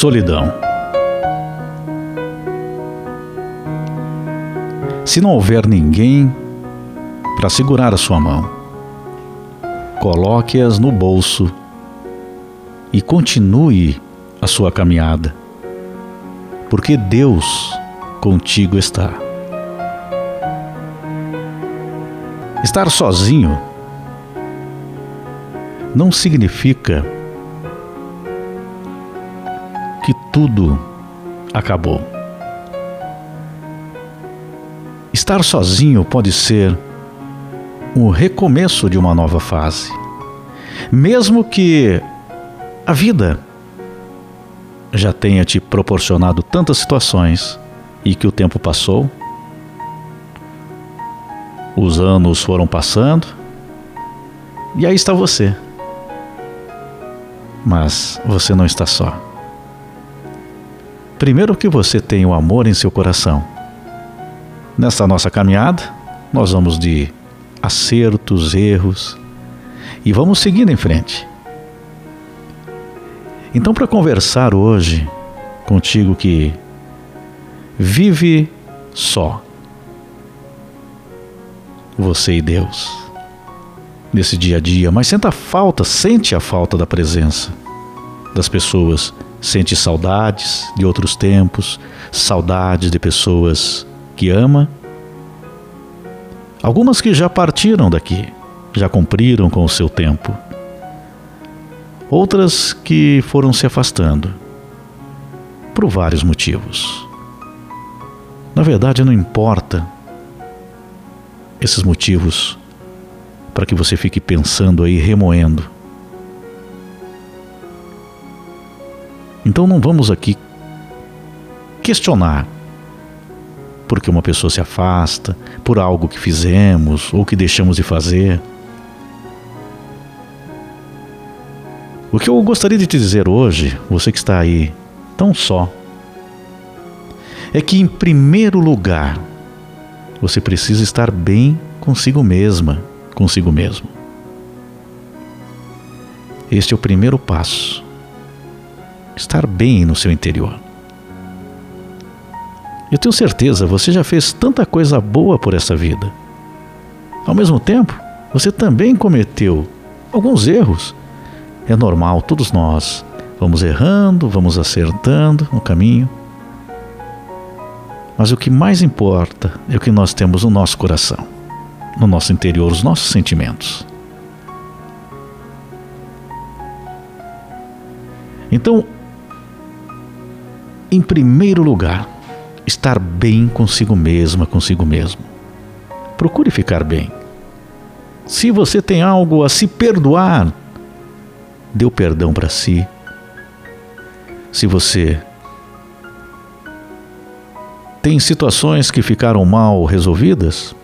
Solidão. Se não houver ninguém para segurar a sua mão, coloque-as no bolso e continue a sua caminhada, porque Deus contigo está. Estar sozinho não significa tudo acabou. Estar sozinho pode ser o recomeço de uma nova fase. Mesmo que a vida já tenha te proporcionado tantas situações e que o tempo passou, os anos foram passando e aí está você. Mas você não está só. Primeiro que você tem o amor em seu coração. Nessa nossa caminhada, nós vamos de acertos, erros e vamos seguindo em frente. Então, para conversar hoje contigo que vive só, você e Deus, nesse dia a dia, mas sente a falta, sente a falta da presença das pessoas Sente saudades de outros tempos, saudades de pessoas que ama. Algumas que já partiram daqui, já cumpriram com o seu tempo. Outras que foram se afastando por vários motivos. Na verdade, não importa esses motivos para que você fique pensando aí, remoendo Então não vamos aqui questionar porque uma pessoa se afasta, por algo que fizemos ou que deixamos de fazer. O que eu gostaria de te dizer hoje, você que está aí tão só, é que em primeiro lugar você precisa estar bem consigo mesma, consigo mesmo. Este é o primeiro passo estar bem no seu interior. Eu tenho certeza, você já fez tanta coisa boa por essa vida. Ao mesmo tempo, você também cometeu alguns erros. É normal, todos nós vamos errando, vamos acertando no caminho. Mas o que mais importa é o que nós temos no nosso coração, no nosso interior, os nossos sentimentos. Então, em primeiro lugar, estar bem consigo mesma, consigo mesmo. Procure ficar bem. Se você tem algo a se perdoar, dê o perdão para si. Se você tem situações que ficaram mal resolvidas,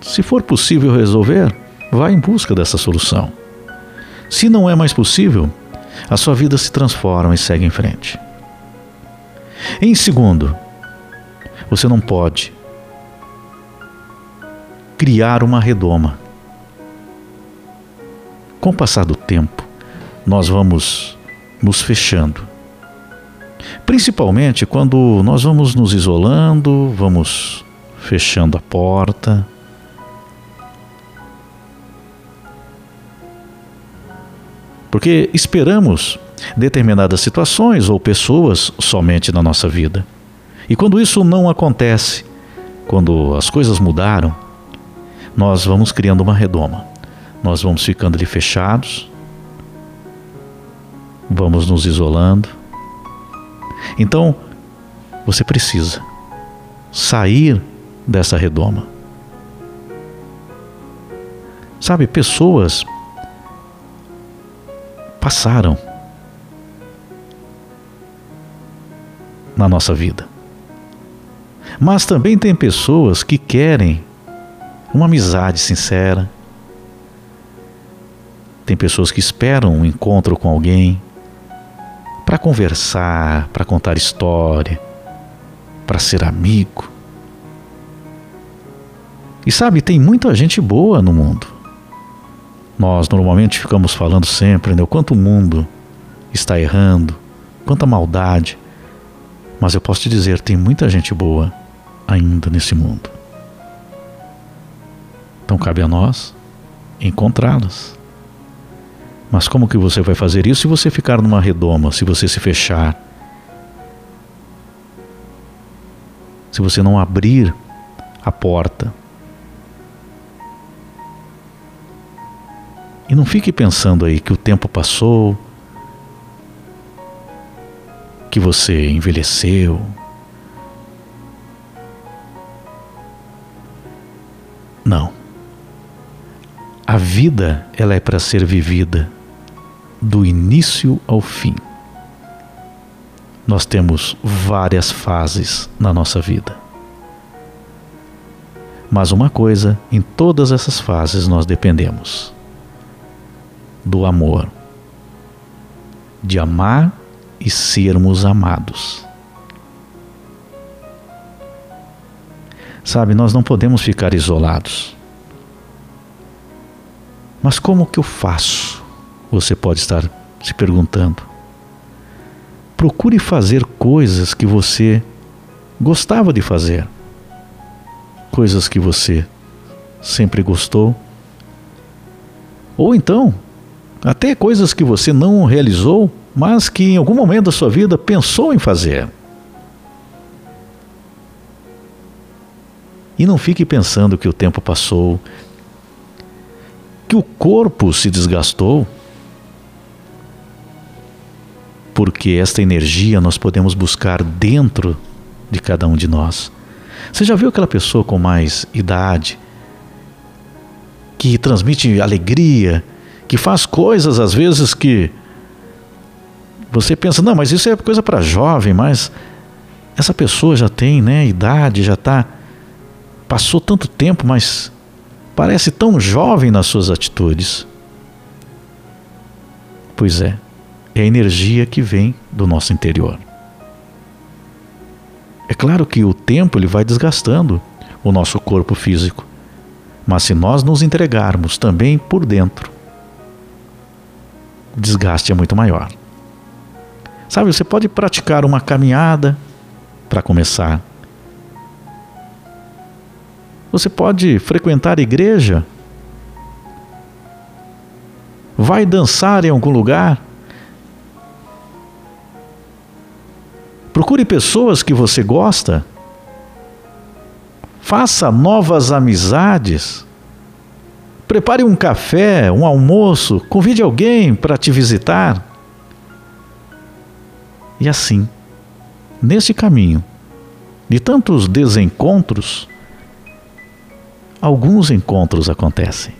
se for possível resolver, vá em busca dessa solução. Se não é mais possível, a sua vida se transforma e segue em frente. Em segundo, você não pode criar uma redoma. Com o passar do tempo, nós vamos nos fechando. Principalmente quando nós vamos nos isolando, vamos fechando a porta. Porque esperamos determinadas situações ou pessoas somente na nossa vida. E quando isso não acontece, quando as coisas mudaram, nós vamos criando uma redoma. Nós vamos ficando ali fechados, vamos nos isolando. Então, você precisa sair dessa redoma. Sabe, pessoas passaram na nossa vida. Mas também tem pessoas que querem uma amizade sincera. Tem pessoas que esperam um encontro com alguém para conversar, para contar história, para ser amigo. E sabe, tem muita gente boa no mundo. Nós normalmente ficamos falando sempre, né, o quanto o mundo está errando, quanta maldade. Mas eu posso te dizer, tem muita gente boa ainda nesse mundo. Então cabe a nós encontrá-las. Mas como que você vai fazer isso se você ficar numa redoma, se você se fechar? Se você não abrir a porta? E não fique pensando aí que o tempo passou, que você envelheceu. Não. A vida, ela é para ser vivida do início ao fim. Nós temos várias fases na nossa vida. Mas uma coisa, em todas essas fases nós dependemos: do amor. De amar e sermos amados. Sabe, nós não podemos ficar isolados. Mas como que eu faço? Você pode estar se perguntando. Procure fazer coisas que você gostava de fazer. Coisas que você sempre gostou. Ou então, até coisas que você não realizou, mas que em algum momento da sua vida pensou em fazer. E não fique pensando que o tempo passou, que o corpo se desgastou, porque esta energia nós podemos buscar dentro de cada um de nós. Você já viu aquela pessoa com mais idade que transmite alegria, que faz coisas às vezes que você pensa, não, mas isso é coisa para jovem, mas essa pessoa já tem, né, idade, já está passou tanto tempo, mas Parece tão jovem nas suas atitudes. Pois é, é a energia que vem do nosso interior. É claro que o tempo ele vai desgastando o nosso corpo físico, mas se nós nos entregarmos também por dentro, o desgaste é muito maior. Sabe, você pode praticar uma caminhada para começar, você pode frequentar igreja? Vai dançar em algum lugar? Procure pessoas que você gosta. Faça novas amizades. Prepare um café, um almoço, convide alguém para te visitar. E assim, nesse caminho de tantos desencontros, alguns encontros acontecem.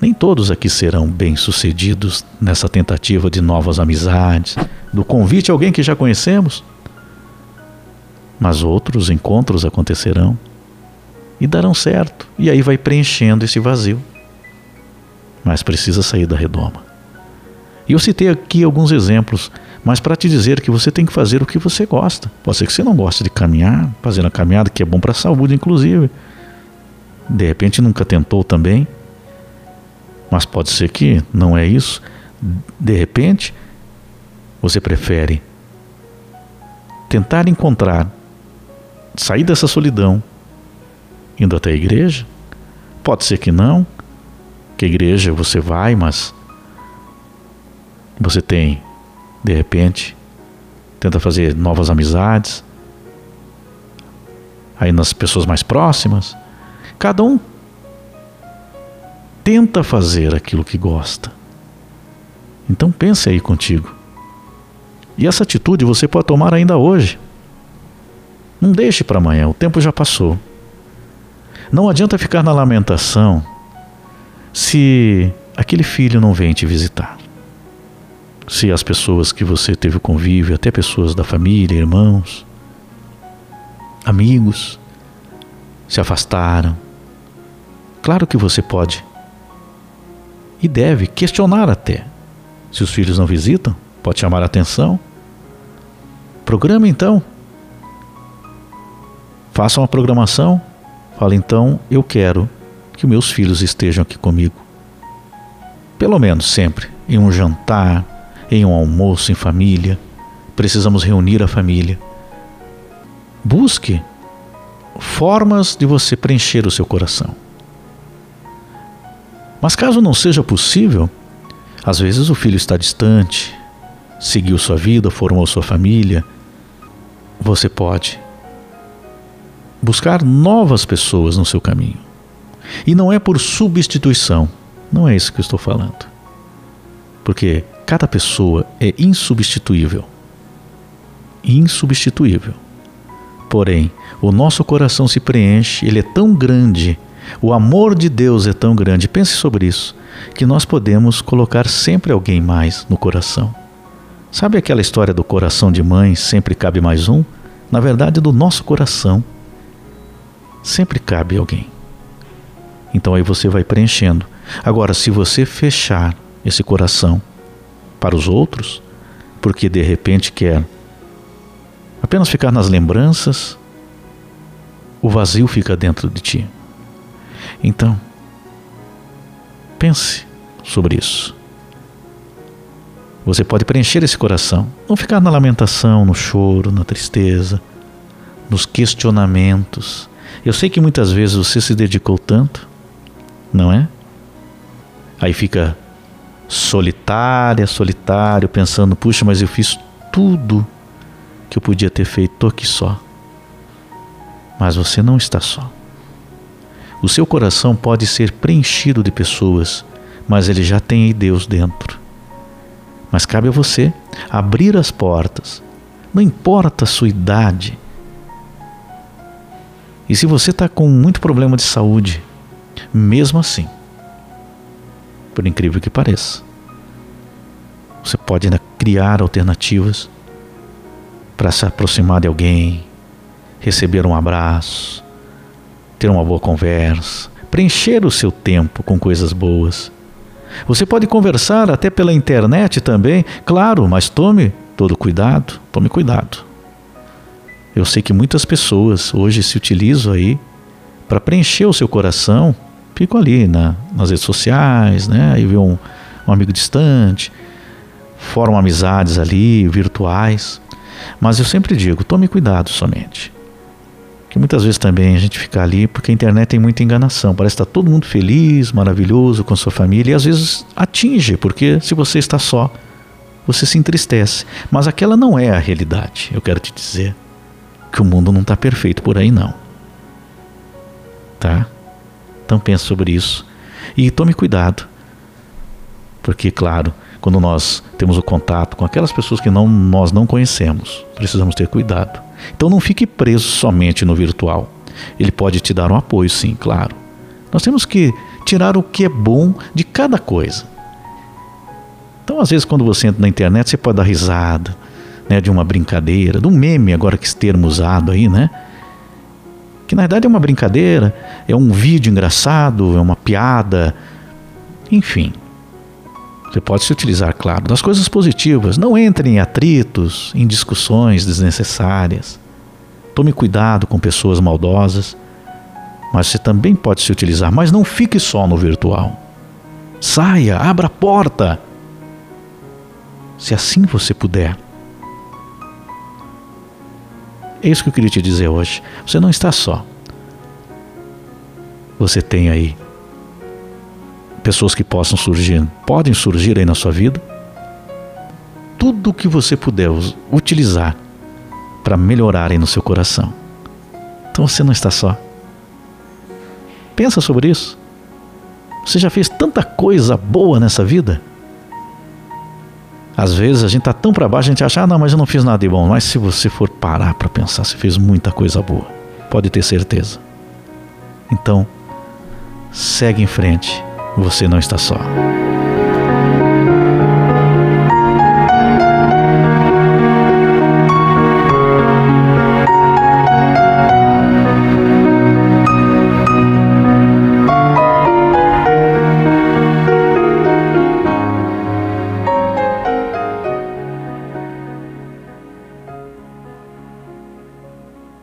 Nem todos aqui serão bem-sucedidos nessa tentativa de novas amizades, do convite a alguém que já conhecemos. Mas outros encontros acontecerão e darão certo, e aí vai preenchendo esse vazio. Mas precisa sair da redoma. E eu citei aqui alguns exemplos mas para te dizer que você tem que fazer o que você gosta. Pode ser que você não goste de caminhar, fazer a caminhada que é bom para a saúde, inclusive. De repente nunca tentou também. Mas pode ser que não é isso. De repente, você prefere tentar encontrar, sair dessa solidão, indo até a igreja. Pode ser que não, que a igreja você vai, mas você tem de repente, tenta fazer novas amizades, aí nas pessoas mais próximas. Cada um tenta fazer aquilo que gosta. Então pense aí contigo. E essa atitude você pode tomar ainda hoje. Não deixe para amanhã, o tempo já passou. Não adianta ficar na lamentação se aquele filho não vem te visitar se as pessoas que você teve convívio, até pessoas da família, irmãos, amigos, se afastaram. Claro que você pode e deve questionar até. Se os filhos não visitam, pode chamar a atenção. Programa então. Faça uma programação. Fala então, eu quero que meus filhos estejam aqui comigo. Pelo menos sempre em um jantar, em um almoço em família, precisamos reunir a família. Busque formas de você preencher o seu coração. Mas caso não seja possível, às vezes o filho está distante, seguiu sua vida, formou sua família, você pode buscar novas pessoas no seu caminho. E não é por substituição, não é isso que eu estou falando. Porque cada pessoa é insubstituível. Insubstituível. Porém, o nosso coração se preenche, ele é tão grande, o amor de Deus é tão grande, pense sobre isso, que nós podemos colocar sempre alguém mais no coração. Sabe aquela história do coração de mãe, sempre cabe mais um? Na verdade, do nosso coração, sempre cabe alguém. Então aí você vai preenchendo. Agora, se você fechar esse coração para os outros, porque de repente quer apenas ficar nas lembranças, o vazio fica dentro de ti. Então, pense sobre isso. Você pode preencher esse coração, não ficar na lamentação, no choro, na tristeza, nos questionamentos. Eu sei que muitas vezes você se dedicou tanto, não é? Aí fica solitária, solitário, pensando: puxa, mas eu fiz tudo que eu podia ter feito, estou aqui só. Mas você não está só. O seu coração pode ser preenchido de pessoas, mas ele já tem Deus dentro. Mas cabe a você abrir as portas, não importa a sua idade. E se você está com muito problema de saúde, mesmo assim, por incrível que pareça, você pode ainda criar alternativas para se aproximar de alguém, receber um abraço, ter uma boa conversa, preencher o seu tempo com coisas boas. Você pode conversar até pela internet também, claro, mas tome todo cuidado, tome cuidado. Eu sei que muitas pessoas hoje se utilizam aí para preencher o seu coração, ficam ali na, nas redes sociais, né? Aí vê um, um amigo distante, formam amizades ali, virtuais. Mas eu sempre digo, tome cuidado somente. Que muitas vezes também a gente fica ali porque a internet tem muita enganação. Parece que está todo mundo feliz, maravilhoso com sua família e às vezes atinge, porque se você está só, você se entristece. Mas aquela não é a realidade. Eu quero te dizer que o mundo não está perfeito por aí, não. Tá? Então pense sobre isso e tome cuidado. Porque, claro, quando nós temos o contato com aquelas pessoas que não, nós não conhecemos, precisamos ter cuidado. Então não fique preso somente no virtual. Ele pode te dar um apoio, sim, claro. Nós temos que tirar o que é bom de cada coisa. Então, às vezes, quando você entra na internet, você pode dar risada né, de uma brincadeira, de um meme, agora que esse termo usado aí, né? Que na verdade é uma brincadeira, é um vídeo engraçado, é uma piada, enfim. Você pode se utilizar, claro, das coisas positivas. Não entre em atritos, em discussões desnecessárias. Tome cuidado com pessoas maldosas. Mas você também pode se utilizar, mas não fique só no virtual. Saia, abra a porta. Se assim você puder. É isso que eu queria te dizer hoje. Você não está só. Você tem aí pessoas que possam surgir, podem surgir aí na sua vida. Tudo que você puder utilizar para melhorar aí no seu coração. Então você não está só. Pensa sobre isso. Você já fez tanta coisa boa nessa vida? Às vezes a gente está tão para baixo, a gente acha, ah, não, mas eu não fiz nada de bom. Mas se você for parar para pensar, você fez muita coisa boa. Pode ter certeza. Então, segue em frente você não está só.